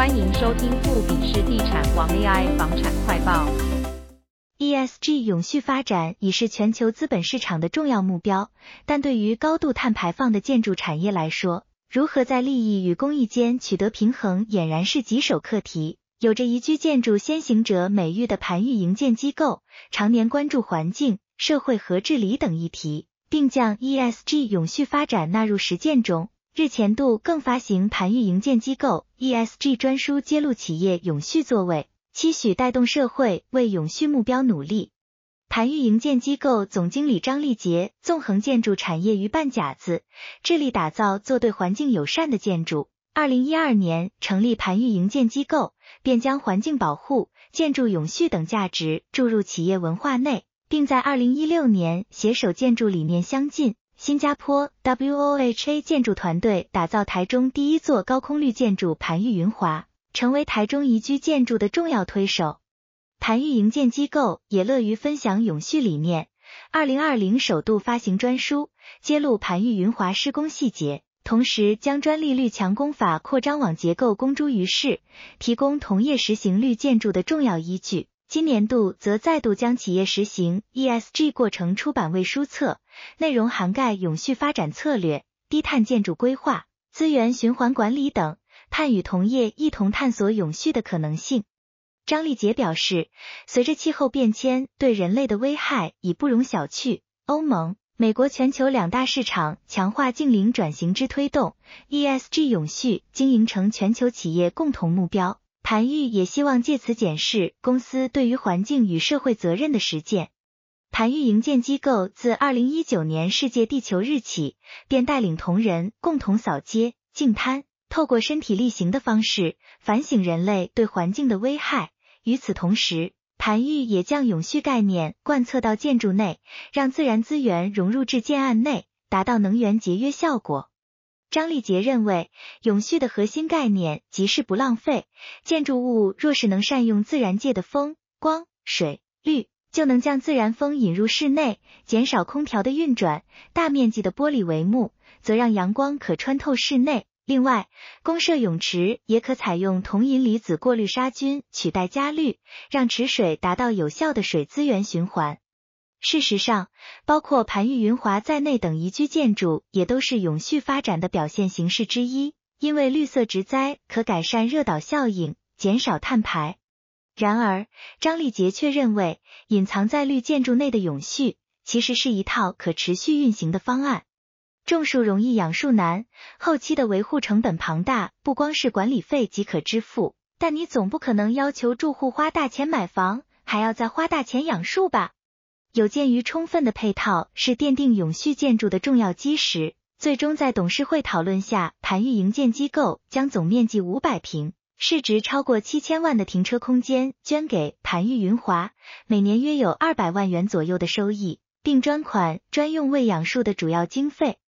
欢迎收听富比士地产王 AI 房产快报。ESG 永续发展已是全球资本市场的重要目标，但对于高度碳排放的建筑产业来说，如何在利益与公益间取得平衡，俨然是棘手课题。有着宜居建筑先行者美誉的盘玉营建机构，常年关注环境、社会和治理等议题，并将 ESG 永续发展纳入实践中。日前度更发行盘玉营建机构 ESG 专书，揭露企业永续作为，期许带动社会为永续目标努力。盘玉营建机构总经理张立杰纵横建筑产业鱼半甲子，致力打造做对环境友善的建筑。二零一二年成立盘玉营建机构，便将环境保护、建筑永续等价值注入企业文化内，并在二零一六年携手建筑理念相近。新加坡 WOHA 建筑团队打造台中第一座高空绿建筑盘玉云华，成为台中宜居建筑的重要推手。盘玉营建机构也乐于分享永续理念，二零二零首度发行专书，揭露盘玉云华施工细节，同时将专利绿墙工法扩张网结构公诸于世，提供同业实行绿建筑的重要依据。今年度则再度将企业实行 ESG 过程出版为书册，内容涵盖永续发展策略、低碳建筑规划、资源循环管理等，盼与同业一同探索永续的可能性。张立杰表示，随着气候变迁对人类的危害已不容小觑，欧盟、美国全球两大市场强化净零转型之推动，ESG 永续经营成全球企业共同目标。盘玉也希望借此检视公司对于环境与社会责任的实践。盘玉营建机构自二零一九年世界地球日起，便带领同仁共同扫街、净滩，透过身体力行的方式反省人类对环境的危害。与此同时，盘玉也将永续概念贯彻到建筑内，让自然资源融入至建案内，达到能源节约效果。张立杰认为，永续的核心概念即是不浪费。建筑物若是能善用自然界的风、光、水、绿，就能将自然风引入室内，减少空调的运转。大面积的玻璃帷幕，则让阳光可穿透室内。另外，公社泳池也可采用铜银离子过滤杀菌，取代加氯，让池水达到有效的水资源循环。事实上，包括盘玉云华在内等宜居建筑也都是永续发展的表现形式之一，因为绿色植栽可改善热岛效应，减少碳排。然而，张立杰却认为，隐藏在绿建筑内的永续，其实是一套可持续运行的方案。种树容易养树难，后期的维护成本庞大，不光是管理费即可支付，但你总不可能要求住户花大钱买房，还要再花大钱养树吧？有鉴于充分的配套是奠定永续建筑的重要基石，最终在董事会讨论下，盘玉营建机构将总面积五百平、市值超过七千万的停车空间捐给盘玉云华，每年约有二百万元左右的收益，并专款专用为养树的主要经费。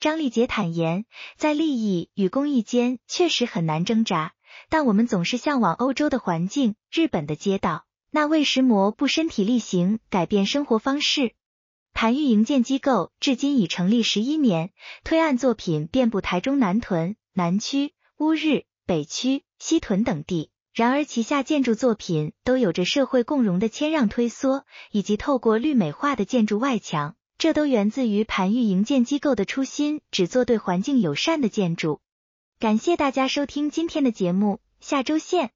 张立杰坦言，在利益与公益间确实很难挣扎，但我们总是向往欧洲的环境、日本的街道。那为什么不身体力行改变生活方式？盘玉营建机构至今已成立十一年，推案作品遍布台中南屯、南区、乌日、北区、西屯等地。然而旗下建筑作品都有着社会共融的谦让推缩，以及透过绿美化的建筑外墙，这都源自于盘玉营建机构的初心，只做对环境友善的建筑。感谢大家收听今天的节目，下周见。